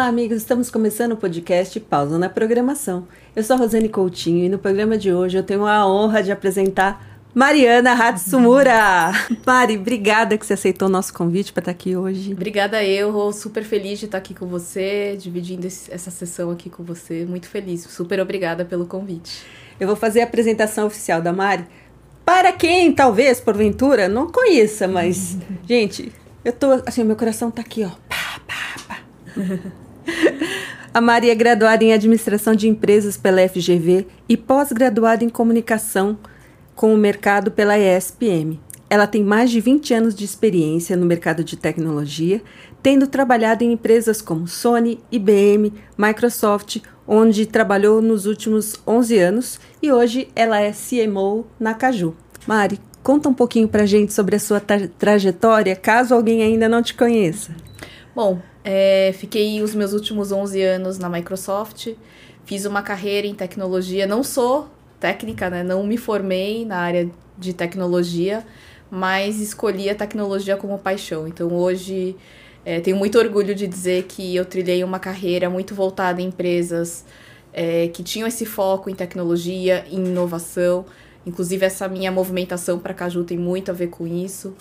Olá, amigos. Estamos começando o podcast Pausa na Programação. Eu sou a Rosane Coutinho e no programa de hoje eu tenho a honra de apresentar Mariana Hatsumura. Mari, obrigada que você aceitou o nosso convite para estar aqui hoje. Obrigada eu, Rô. Super feliz de estar aqui com você, dividindo essa sessão aqui com você. Muito feliz. Super obrigada pelo convite. Eu vou fazer a apresentação oficial da Mari. Para quem, talvez, porventura, não conheça, mas, gente, eu tô, assim, meu coração tá aqui, ó. Pá, pá, pá. A Maria é graduada em Administração de Empresas pela FGV e pós-graduada em Comunicação com o mercado pela ESPM. Ela tem mais de 20 anos de experiência no mercado de tecnologia, tendo trabalhado em empresas como Sony, IBM, Microsoft, onde trabalhou nos últimos 11 anos e hoje ela é CMO na Caju. Mari, conta um pouquinho pra gente sobre a sua tra trajetória, caso alguém ainda não te conheça. Bom, é, fiquei os meus últimos 11 anos na Microsoft, fiz uma carreira em tecnologia, não sou técnica, né? Não me formei na área de tecnologia, mas escolhi a tecnologia como paixão. Então hoje é, tenho muito orgulho de dizer que eu trilhei uma carreira muito voltada em empresas é, que tinham esse foco em tecnologia, em inovação. Inclusive essa minha movimentação para Caju tem muito a ver com isso.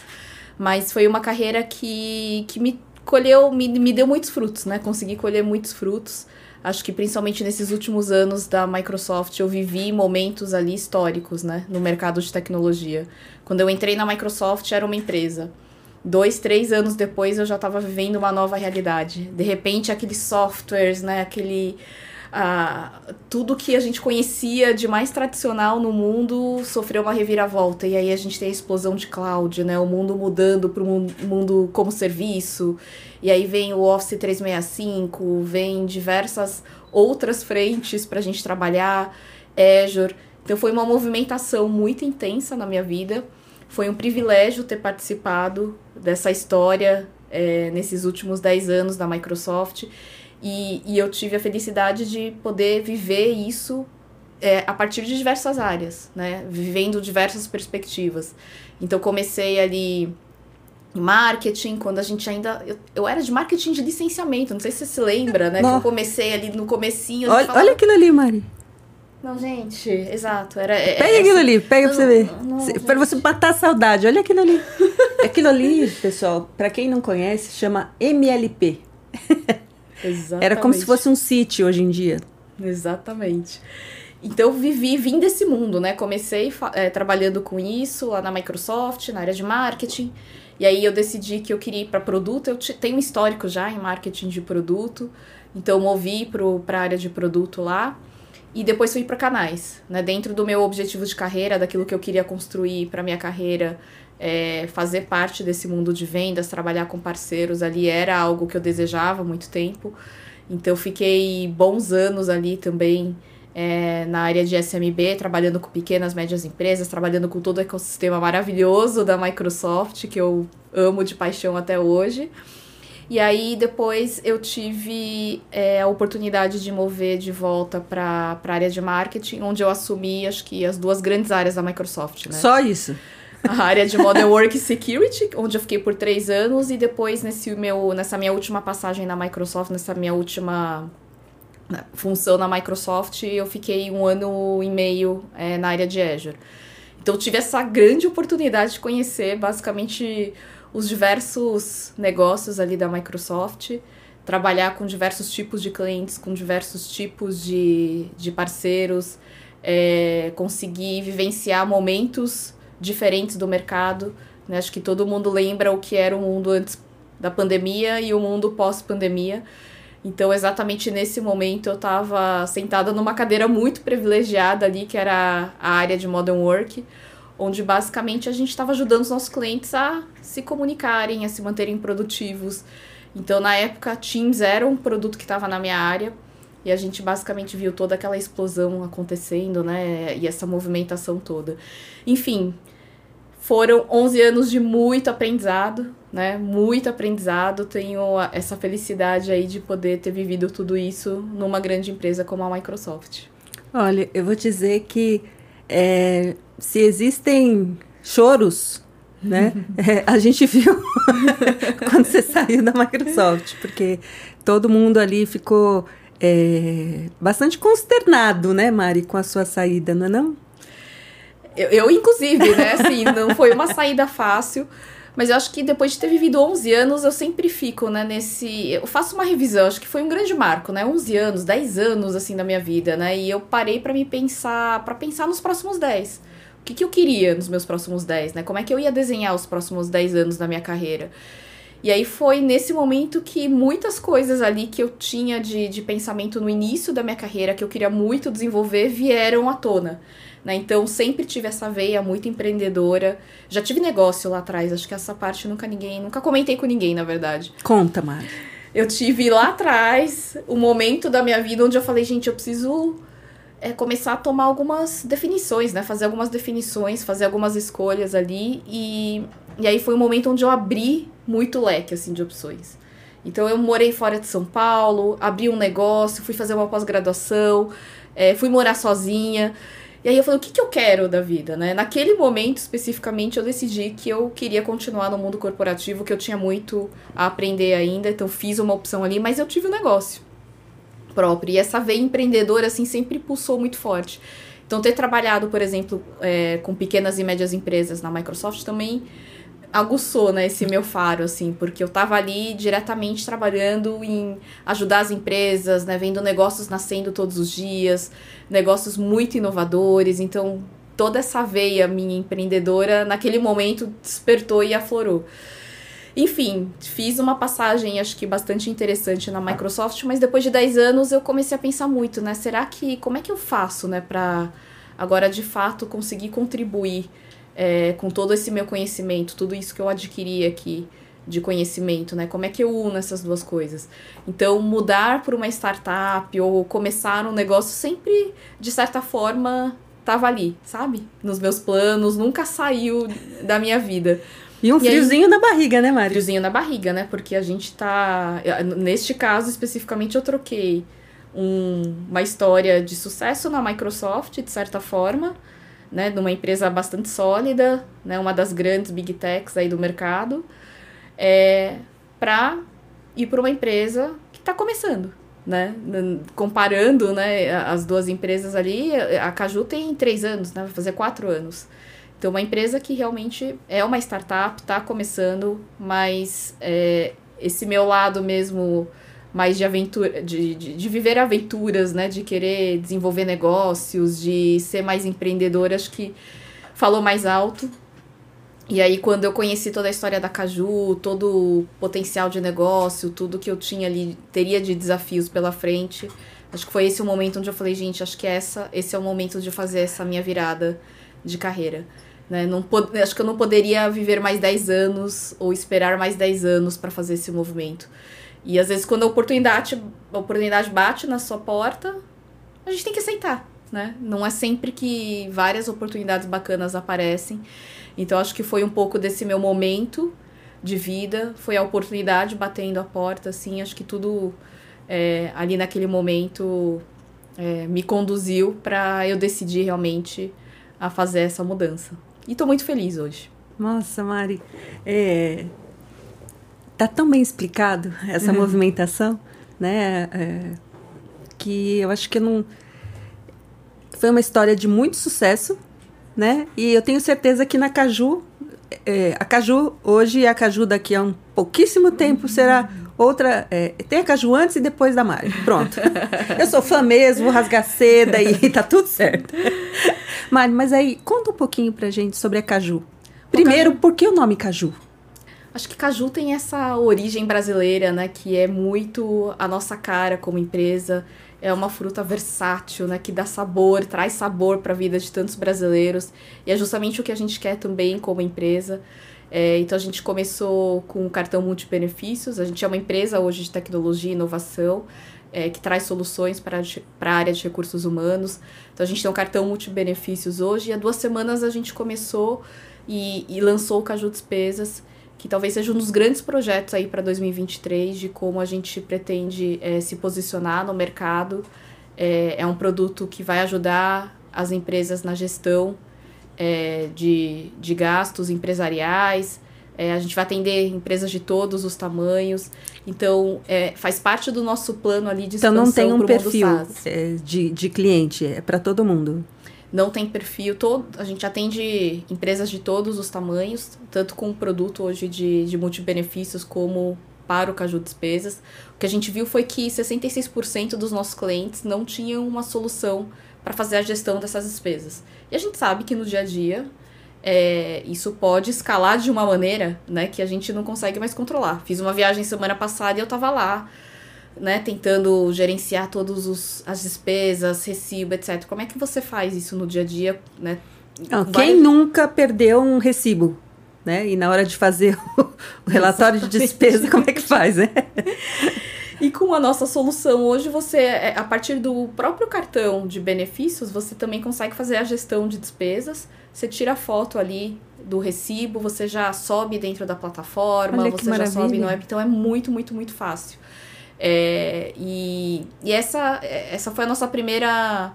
Mas foi uma carreira que, que me colheu, me, me deu muitos frutos, né? Consegui colher muitos frutos. Acho que principalmente nesses últimos anos da Microsoft eu vivi momentos ali históricos, né? No mercado de tecnologia. Quando eu entrei na Microsoft era uma empresa. Dois, três anos depois eu já estava vivendo uma nova realidade. De repente aqueles softwares, né? Aquele tudo que a gente conhecia de mais tradicional no mundo sofreu uma reviravolta. E aí a gente tem a explosão de cloud, né? O mundo mudando para o mundo como serviço. E aí vem o Office 365, vem diversas outras frentes para a gente trabalhar, Azure. Então foi uma movimentação muito intensa na minha vida. Foi um privilégio ter participado dessa história é, nesses últimos 10 anos da Microsoft. E, e eu tive a felicidade de poder viver isso é, a partir de diversas áreas, né? Vivendo diversas perspectivas. Então comecei ali em marketing, quando a gente ainda. Eu, eu era de marketing de licenciamento, não sei se você se lembra, né? Que eu comecei ali no comecinho. Olha, falava... olha aquilo ali, Mari. Não, gente, exato. Era, é, pega essa... aquilo ali, pega não, pra você ver. Não, pra você matar a saudade, olha aquilo ali. aquilo ali, pessoal, pra quem não conhece, chama MLP. Exatamente. Era como se fosse um sítio hoje em dia. Exatamente. Então, vivi, vim desse mundo, né? Comecei é, trabalhando com isso lá na Microsoft, na área de marketing. E aí eu decidi que eu queria ir para produto. Eu tenho um histórico já em marketing de produto. Então, eu movi para a área de produto lá. E depois fui para canais, né? Dentro do meu objetivo de carreira, daquilo que eu queria construir para minha carreira, é, fazer parte desse mundo de vendas, trabalhar com parceiros ali era algo que eu desejava há muito tempo. Então fiquei bons anos ali também é, na área de SMB, trabalhando com pequenas, médias empresas, trabalhando com todo o ecossistema maravilhoso da Microsoft, que eu amo de paixão até hoje. E aí depois eu tive é, a oportunidade de mover de volta para a área de marketing, onde eu assumi acho que as duas grandes áreas da Microsoft. Né? Só isso? A área de Modern Work Security, onde eu fiquei por três anos, e depois nesse meu, nessa minha última passagem na Microsoft, nessa minha última né, função na Microsoft, eu fiquei um ano e meio é, na área de Azure. Então tive essa grande oportunidade de conhecer basicamente os diversos negócios ali da Microsoft, trabalhar com diversos tipos de clientes, com diversos tipos de, de parceiros, é, conseguir vivenciar momentos diferentes do mercado. Né? Acho que todo mundo lembra o que era o mundo antes da pandemia e o mundo pós-pandemia. Então, exatamente nesse momento, eu estava sentada numa cadeira muito privilegiada ali, que era a área de Modern Work, onde basicamente a gente estava ajudando os nossos clientes a se comunicarem, a se manterem produtivos. Então, na época, Teams era um produto que estava na minha área e a gente basicamente viu toda aquela explosão acontecendo, né? E essa movimentação toda. Enfim, foram 11 anos de muito aprendizado, né? Muito aprendizado. Tenho essa felicidade aí de poder ter vivido tudo isso numa grande empresa como a Microsoft. Olha, eu vou dizer que é, se existem choros né? É, a gente viu quando você saiu da Microsoft, porque todo mundo ali ficou é, bastante consternado, né, Mari, com a sua saída, não é não? Eu, eu, inclusive, né, assim, não foi uma saída fácil, mas eu acho que depois de ter vivido 11 anos, eu sempre fico, né, nesse... Eu faço uma revisão, acho que foi um grande marco, né, 11 anos, 10 anos, assim, da minha vida, né, e eu parei para me pensar, para pensar nos próximos 10 o que, que eu queria nos meus próximos 10, né? Como é que eu ia desenhar os próximos 10 anos da minha carreira? E aí foi nesse momento que muitas coisas ali que eu tinha de, de pensamento no início da minha carreira, que eu queria muito desenvolver, vieram à tona. Né? Então sempre tive essa veia muito empreendedora. Já tive negócio lá atrás, acho que essa parte nunca ninguém, nunca comentei com ninguém, na verdade. Conta, Mari. Eu tive lá atrás o momento da minha vida onde eu falei, gente, eu preciso é começar a tomar algumas definições, né? Fazer algumas definições, fazer algumas escolhas ali. E, e aí foi um momento onde eu abri muito leque, assim, de opções. Então eu morei fora de São Paulo, abri um negócio, fui fazer uma pós-graduação, é, fui morar sozinha. E aí eu falei, o que, que eu quero da vida, né? Naquele momento, especificamente, eu decidi que eu queria continuar no mundo corporativo, que eu tinha muito a aprender ainda, então fiz uma opção ali, mas eu tive um negócio próprio. E essa veia empreendedora, assim, sempre pulsou muito forte. Então, ter trabalhado, por exemplo, é, com pequenas e médias empresas na Microsoft também aguçou, né, esse meu faro, assim, porque eu estava ali diretamente trabalhando em ajudar as empresas, né, vendo negócios nascendo todos os dias, negócios muito inovadores, então toda essa veia minha empreendedora naquele momento despertou e aflorou. Enfim, fiz uma passagem, acho que bastante interessante na Microsoft, mas depois de 10 anos eu comecei a pensar muito, né? Será que. Como é que eu faço, né, para agora de fato conseguir contribuir é, com todo esse meu conhecimento, tudo isso que eu adquiri aqui de conhecimento, né? Como é que eu uno essas duas coisas? Então, mudar para uma startup ou começar um negócio sempre, de certa forma, tava ali, sabe? Nos meus planos, nunca saiu da minha vida. E um e friozinho aí, na barriga, né, Mari? Friozinho na barriga, né? Porque a gente tá. Neste caso, especificamente, eu troquei um, uma história de sucesso na Microsoft, de certa forma, né? Numa empresa bastante sólida, né? Uma das grandes big techs aí do mercado, é, pra ir para uma empresa que está começando. Né? Comparando né, as duas empresas ali, a Caju tem três anos, né? vai fazer quatro anos. Então, uma empresa que realmente é uma startup, está começando, mas é, esse meu lado mesmo mais de aventura, de, de, de, viver aventuras, né? De querer desenvolver negócios, de ser mais empreendedora, acho que falou mais alto. E aí, quando eu conheci toda a história da Caju, todo o potencial de negócio, tudo que eu tinha ali, teria de desafios pela frente, acho que foi esse o momento onde eu falei, gente, acho que essa, esse é o momento de fazer essa minha virada de carreira. Né? Não. Acho que eu não poderia viver mais 10 anos ou esperar mais 10 anos para fazer esse movimento. E às vezes, quando a oportunidade, a oportunidade bate na sua porta, a gente tem que aceitar. Né? Não é sempre que várias oportunidades bacanas aparecem. Então, acho que foi um pouco desse meu momento de vida, foi a oportunidade batendo a porta, assim. Acho que tudo é, ali naquele momento é, me conduziu para eu decidir realmente a fazer essa mudança. E tô muito feliz hoje. Nossa, Mari, é, tá tão bem explicado essa uhum. movimentação, né? É, que eu acho que não foi uma história de muito sucesso, né? E eu tenho certeza que na Caju, é, a Caju hoje e a Caju daqui a um pouquíssimo tempo será outra. É, tem a Caju antes e depois da Mari. Pronto. eu sou fã mesmo, vou rasgar seda e tá tudo certo. Mari, mas aí, conta um pouquinho pra gente sobre a caju. Primeiro, caju... por que o nome caju? Acho que caju tem essa origem brasileira, né? Que é muito a nossa cara como empresa. É uma fruta versátil, né? Que dá sabor, traz sabor para a vida de tantos brasileiros. E é justamente o que a gente quer também como empresa. É, então a gente começou com o cartão multibenefícios. A gente é uma empresa hoje de tecnologia e inovação é, que traz soluções para, a área de recursos humanos. Então a gente tem um cartão multibenefícios hoje e há duas semanas a gente começou e, e lançou o Caju Despesas, que talvez seja um dos grandes projetos aí para 2023 de como a gente pretende é, se posicionar no mercado. É, é um produto que vai ajudar as empresas na gestão é, de, de gastos empresariais. A gente vai atender empresas de todos os tamanhos. Então, faz parte do nosso plano ali de expansão Então, não tem um perfil de, de cliente, é para todo mundo? Não tem perfil. Todo, a gente atende empresas de todos os tamanhos, tanto com produto hoje de, de multibenefícios como para o Caju Despesas. O que a gente viu foi que 66% dos nossos clientes não tinham uma solução para fazer a gestão dessas despesas. E a gente sabe que no dia a dia é, isso pode escalar de uma maneira né, que a gente não consegue mais controlar. Fiz uma viagem semana passada e eu estava lá, né, tentando gerenciar todas as despesas, recibo, etc. Como é que você faz isso no dia a dia? Né? Não, quem nunca perdeu um recibo? Né? E na hora de fazer o relatório Exatamente. de despesa, como é que faz, né? E com a nossa solução hoje, você, é, a partir do próprio cartão de benefícios, você também consegue fazer a gestão de despesas. Você tira a foto ali do recibo, você já sobe dentro da plataforma, Olha você já sobe no app. Então é muito, muito, muito fácil. É, e e essa, essa foi a nossa primeira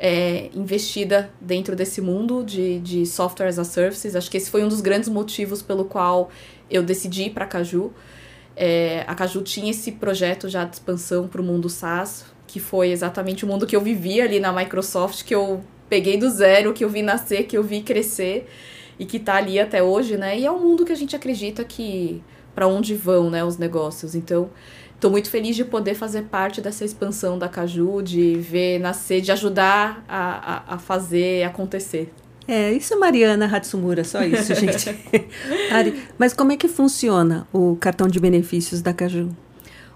é, investida dentro desse mundo de, de software as a services. Acho que esse foi um dos grandes motivos pelo qual eu decidi ir para Caju. É, a Caju tinha esse projeto já de expansão para o mundo SaaS, que foi exatamente o mundo que eu vivi ali na Microsoft, que eu peguei do zero, que eu vi nascer, que eu vi crescer e que está ali até hoje, né? E é um mundo que a gente acredita que para onde vão, né, os negócios. Então, estou muito feliz de poder fazer parte dessa expansão da Caju, de ver nascer, de ajudar a, a, a fazer acontecer. É, isso é Mariana Hatsumura, só isso, gente. Ari, mas como é que funciona o cartão de benefícios da Caju?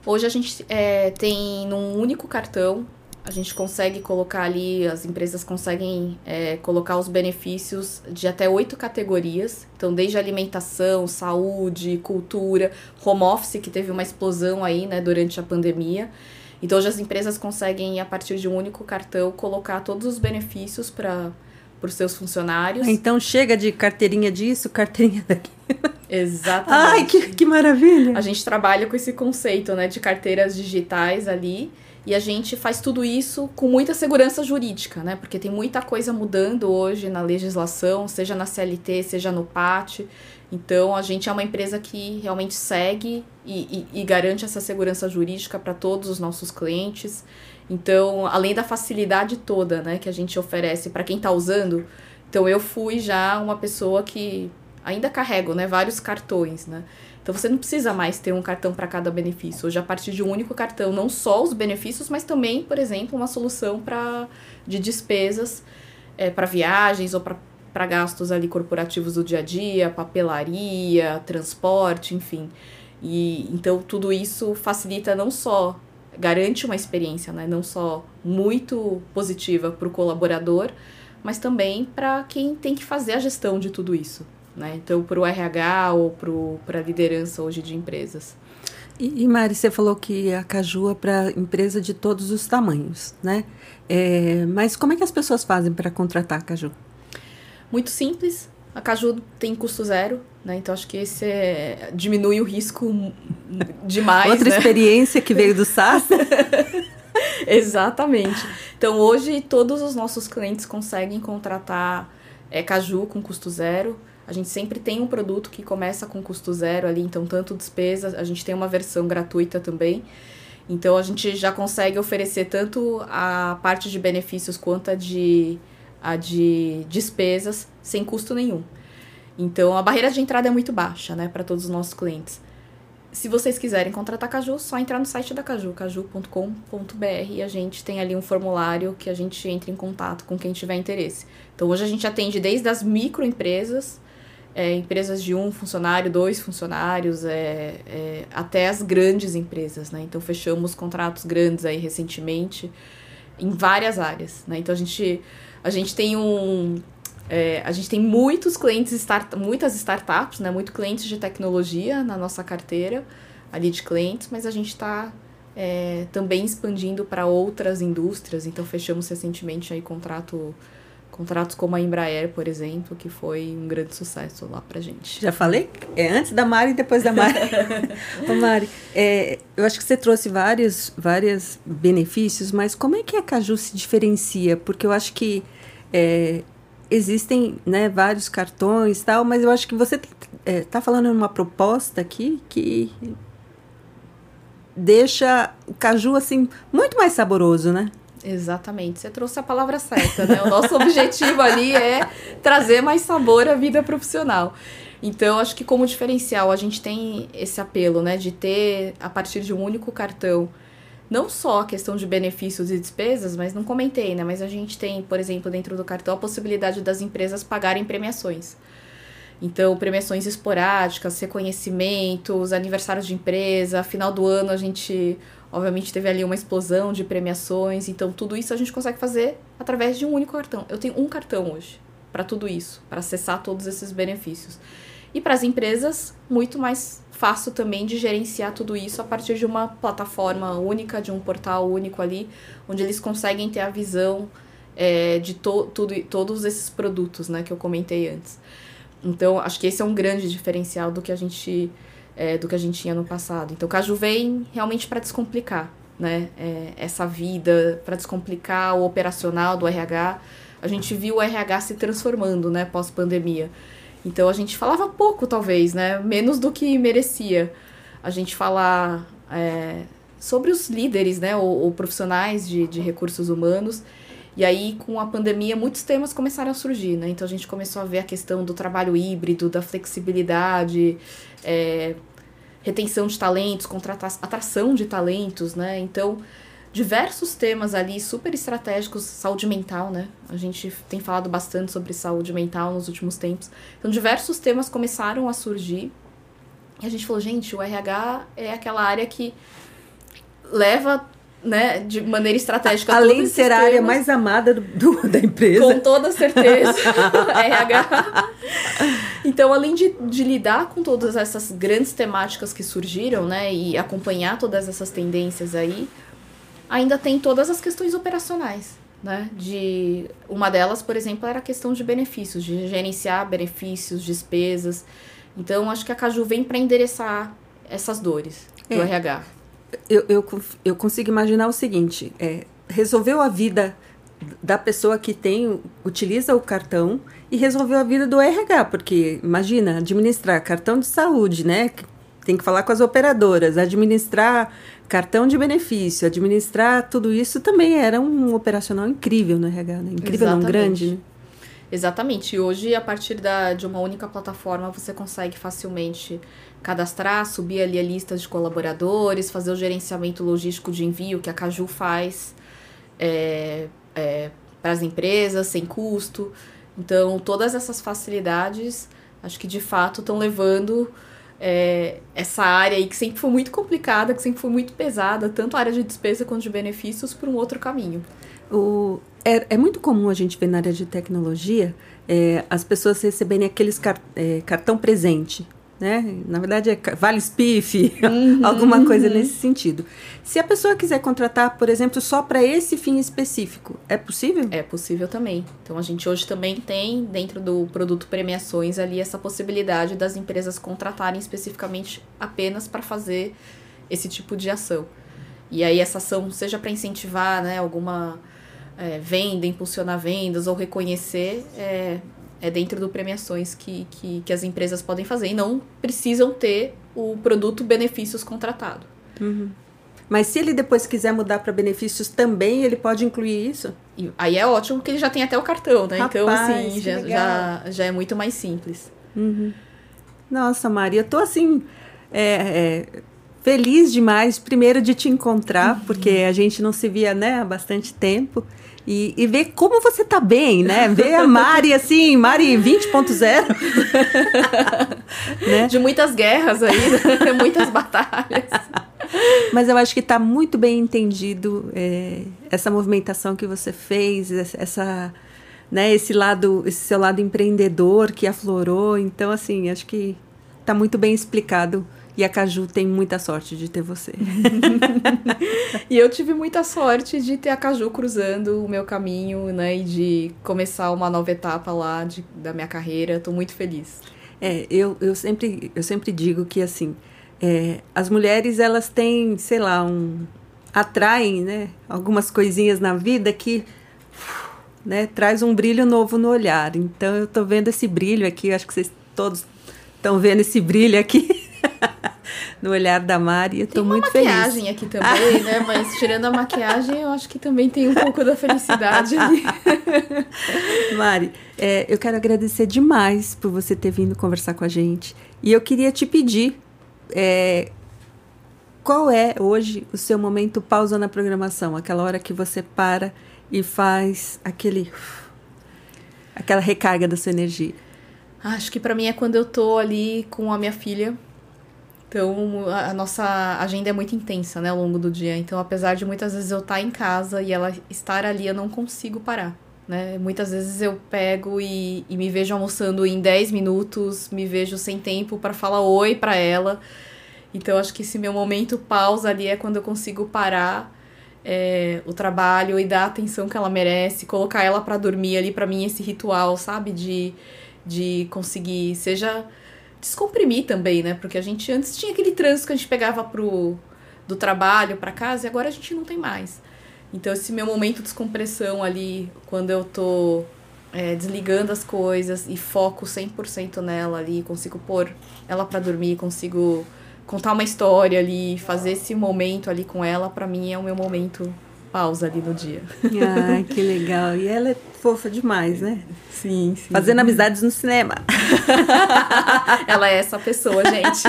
Hoje a gente é, tem num único cartão, a gente consegue colocar ali, as empresas conseguem é, colocar os benefícios de até oito categorias. Então, desde alimentação, saúde, cultura, home office, que teve uma explosão aí, né, durante a pandemia. Então, hoje as empresas conseguem, a partir de um único cartão, colocar todos os benefícios para os seus funcionários. Então chega de carteirinha disso, carteirinha daqui. Exatamente. Ai, que, que maravilha! A gente trabalha com esse conceito né, de carteiras digitais ali. E a gente faz tudo isso com muita segurança jurídica, né? Porque tem muita coisa mudando hoje na legislação, seja na CLT, seja no PAT. Então, a gente é uma empresa que realmente segue e, e, e garante essa segurança jurídica para todos os nossos clientes. Então, além da facilidade toda, né, que a gente oferece para quem está usando, então eu fui já uma pessoa que ainda carrego, né, vários cartões, né? Então você não precisa mais ter um cartão para cada benefício. Hoje a partir de um único cartão, não só os benefícios, mas também, por exemplo, uma solução para de despesas é, para viagens ou para gastos ali corporativos do dia a dia, papelaria, transporte, enfim. E então tudo isso facilita não só garante uma experiência, né? não só muito positiva para o colaborador, mas também para quem tem que fazer a gestão de tudo isso. Né? Então, para o RH ou para a liderança hoje de empresas. E, e Mari, você falou que a Caju é para empresa de todos os tamanhos, né? É, mas como é que as pessoas fazem para contratar a Caju? Muito simples. A Caju tem custo zero, né? Então acho que esse é, diminui o risco demais. Outra né? experiência que veio do SaaS. Exatamente. Então hoje todos os nossos clientes conseguem contratar é, Caju com custo zero. A gente sempre tem um produto que começa com custo zero ali, então tanto despesas, a gente tem uma versão gratuita também. Então a gente já consegue oferecer tanto a parte de benefícios quanto a de a de despesas sem custo nenhum. Então a barreira de entrada é muito baixa, né, para todos os nossos clientes. Se vocês quiserem contratar Caju, só entrar no site da Caju, caju.com.br e a gente tem ali um formulário que a gente entra em contato com quem tiver interesse. Então hoje a gente atende desde as microempresas, é, empresas de um funcionário, dois funcionários, é, é, até as grandes empresas, né? Então fechamos contratos grandes aí recentemente em várias áreas, né? Então a gente a gente tem um. É, a gente tem muitos clientes, start, muitas startups, né? Muito clientes de tecnologia na nossa carteira ali de clientes, mas a gente está é, também expandindo para outras indústrias. Então fechamos recentemente aí contrato contratos como a Embraer, por exemplo, que foi um grande sucesso lá pra gente. Já falei? É antes da Mari e depois da Mari. Ô Mari, é, eu acho que você trouxe vários, vários benefícios, mas como é que a Caju se diferencia? Porque eu acho que é, existem né, vários cartões tal, mas eu acho que você está é, tá falando uma proposta aqui que deixa o caju assim muito mais saboroso, né? Exatamente, você trouxe a palavra certa, né? O nosso objetivo ali é trazer mais sabor à vida profissional. Então, acho que como diferencial, a gente tem esse apelo, né, de ter a partir de um único cartão, não só a questão de benefícios e despesas, mas não comentei, né, mas a gente tem, por exemplo, dentro do cartão a possibilidade das empresas pagarem premiações. Então, premiações esporádicas, reconhecimentos, aniversários de empresa, final do ano a gente, obviamente, teve ali uma explosão de premiações. Então, tudo isso a gente consegue fazer através de um único cartão. Eu tenho um cartão hoje para tudo isso, para acessar todos esses benefícios. E para as empresas, muito mais fácil também de gerenciar tudo isso a partir de uma plataforma única, de um portal único ali, onde eles conseguem ter a visão é, de to, tudo, todos esses produtos né, que eu comentei antes. Então, acho que esse é um grande diferencial do que a gente, é, do que a gente tinha no passado. Então, o Caju vem realmente para descomplicar né, é, essa vida, para descomplicar o operacional do RH. A gente viu o RH se transformando né, pós-pandemia. Então, a gente falava pouco, talvez, né, menos do que merecia. A gente falar é, sobre os líderes né, ou, ou profissionais de, de recursos humanos e aí, com a pandemia, muitos temas começaram a surgir, né? Então, a gente começou a ver a questão do trabalho híbrido, da flexibilidade, é, retenção de talentos, atração de talentos, né? Então, diversos temas ali super estratégicos, saúde mental, né? A gente tem falado bastante sobre saúde mental nos últimos tempos. Então, diversos temas começaram a surgir. E a gente falou, gente, o RH é aquela área que leva né, de maneira estratégica. Além de ser a área mais amada do, do, da empresa. Com toda certeza. RH. Então, além de, de lidar com todas essas grandes temáticas que surgiram, né, e acompanhar todas essas tendências aí, ainda tem todas as questões operacionais. Né? De uma delas, por exemplo, era a questão de benefícios, de gerenciar benefícios, despesas. Então, acho que a Caju vem para endereçar essas dores do é. RH eu, eu, eu consigo imaginar o seguinte: é, resolveu a vida da pessoa que tem utiliza o cartão e resolveu a vida do RH, porque imagina administrar cartão de saúde, né? Tem que falar com as operadoras, administrar cartão de benefício, administrar tudo isso também era um operacional incrível no RH, né? Incrível, não grande, né? Exatamente. E hoje, a partir da, de uma única plataforma, você consegue facilmente cadastrar, subir ali a lista de colaboradores, fazer o gerenciamento logístico de envio que a Caju faz é, é, para as empresas, sem custo. Então, todas essas facilidades, acho que de fato estão levando é, essa área aí que sempre foi muito complicada, que sempre foi muito pesada, tanto a área de despesa quanto de benefícios, por um outro caminho. O, é, é muito comum a gente ver na área de tecnologia é, as pessoas receberem aqueles car, é, cartão presente. Né? Na verdade, é vale spiff, uhum, alguma coisa uhum. nesse sentido. Se a pessoa quiser contratar, por exemplo, só para esse fim específico, é possível? É possível também. Então, a gente hoje também tem, dentro do produto premiações, ali essa possibilidade das empresas contratarem especificamente apenas para fazer esse tipo de ação. E aí, essa ação, seja para incentivar né, alguma é, venda, impulsionar vendas ou reconhecer, é, é dentro do premiações que, que, que, as empresas podem fazer e não precisam ter o produto benefícios contratado. Uhum. Mas se ele depois quiser mudar para benefícios também, ele pode incluir isso? E aí é ótimo porque ele já tem até o cartão, né? Então, Rapaz, então, assim, já, já, já é muito mais simples. Uhum. Nossa, Maria, eu tô assim. É, é, feliz demais, primeiro de te encontrar, uhum. porque a gente não se via né, há bastante tempo. E, e ver como você tá bem, né? Ver a Mari assim, Mari 20.0. né? De muitas guerras aí, né? muitas batalhas. Mas eu acho que está muito bem entendido é, essa movimentação que você fez, essa, né, esse lado, esse seu lado empreendedor que aflorou. Então, assim, acho que está muito bem explicado e a Caju tem muita sorte de ter você. e eu tive muita sorte de ter a Caju cruzando o meu caminho, né? E de começar uma nova etapa lá de, da minha carreira. Estou muito feliz. É, eu, eu, sempre, eu sempre digo que, assim, é, as mulheres, elas têm, sei lá, um... Atraem, né? Algumas coisinhas na vida que né, traz um brilho novo no olhar. Então eu tô vendo esse brilho aqui, acho que vocês todos estão vendo esse brilho aqui no olhar da Mari. Eu tô muito feliz. Tem uma maquiagem aqui também, né? Mas tirando a maquiagem, eu acho que também tem um pouco da felicidade ali. Mari, é, eu quero agradecer demais por você ter vindo conversar com a gente. E eu queria te pedir é, qual é hoje o seu momento pausa na programação? Aquela hora que você para e faz aquele aquela recarga da sua energia. Acho que para mim é quando eu tô ali com a minha filha. Então, a nossa agenda é muito intensa, né, ao longo do dia. Então, apesar de muitas vezes eu estar tá em casa e ela estar ali, eu não consigo parar, né? Muitas vezes eu pego e, e me vejo almoçando em 10 minutos, me vejo sem tempo para falar oi para ela. Então, acho que esse meu momento pausa ali é quando eu consigo parar é, o trabalho e dar a atenção que ela merece, colocar ela para dormir ali, para mim, esse ritual, sabe? De, de conseguir, seja descomprimir também, né? Porque a gente antes tinha aquele trânsito que a gente pegava pro, do trabalho para casa e agora a gente não tem mais. Então, esse meu momento de descompressão ali, quando eu tô é, desligando as coisas e foco 100% nela ali, consigo pôr ela para dormir, consigo contar uma história ali, fazer esse momento ali com ela, para mim é o meu momento pausa ali no dia. Ai, que legal. E ela é fofa demais, né? Sim, sim. Fazendo amizades no cinema. ela é essa pessoa, gente.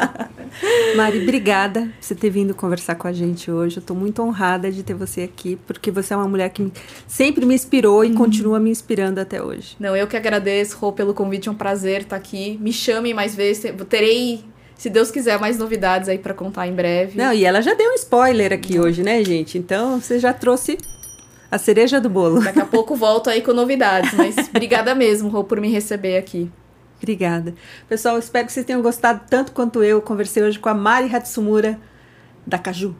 Mari, obrigada por você ter vindo conversar com a gente hoje. Eu estou muito honrada de ter você aqui, porque você é uma mulher que sempre me inspirou e uhum. continua me inspirando até hoje. Não, eu que agradeço, Rô, pelo convite. É um prazer estar aqui. Me chame mais vezes. Terei se Deus quiser, mais novidades aí para contar em breve. Não, e ela já deu um spoiler aqui hoje, né, gente? Então você já trouxe a cereja do bolo. Daqui a pouco volto aí com novidades, mas obrigada mesmo, Rô, por me receber aqui. Obrigada. Pessoal, espero que vocês tenham gostado tanto quanto eu. Conversei hoje com a Mari Hatsumura, da Caju.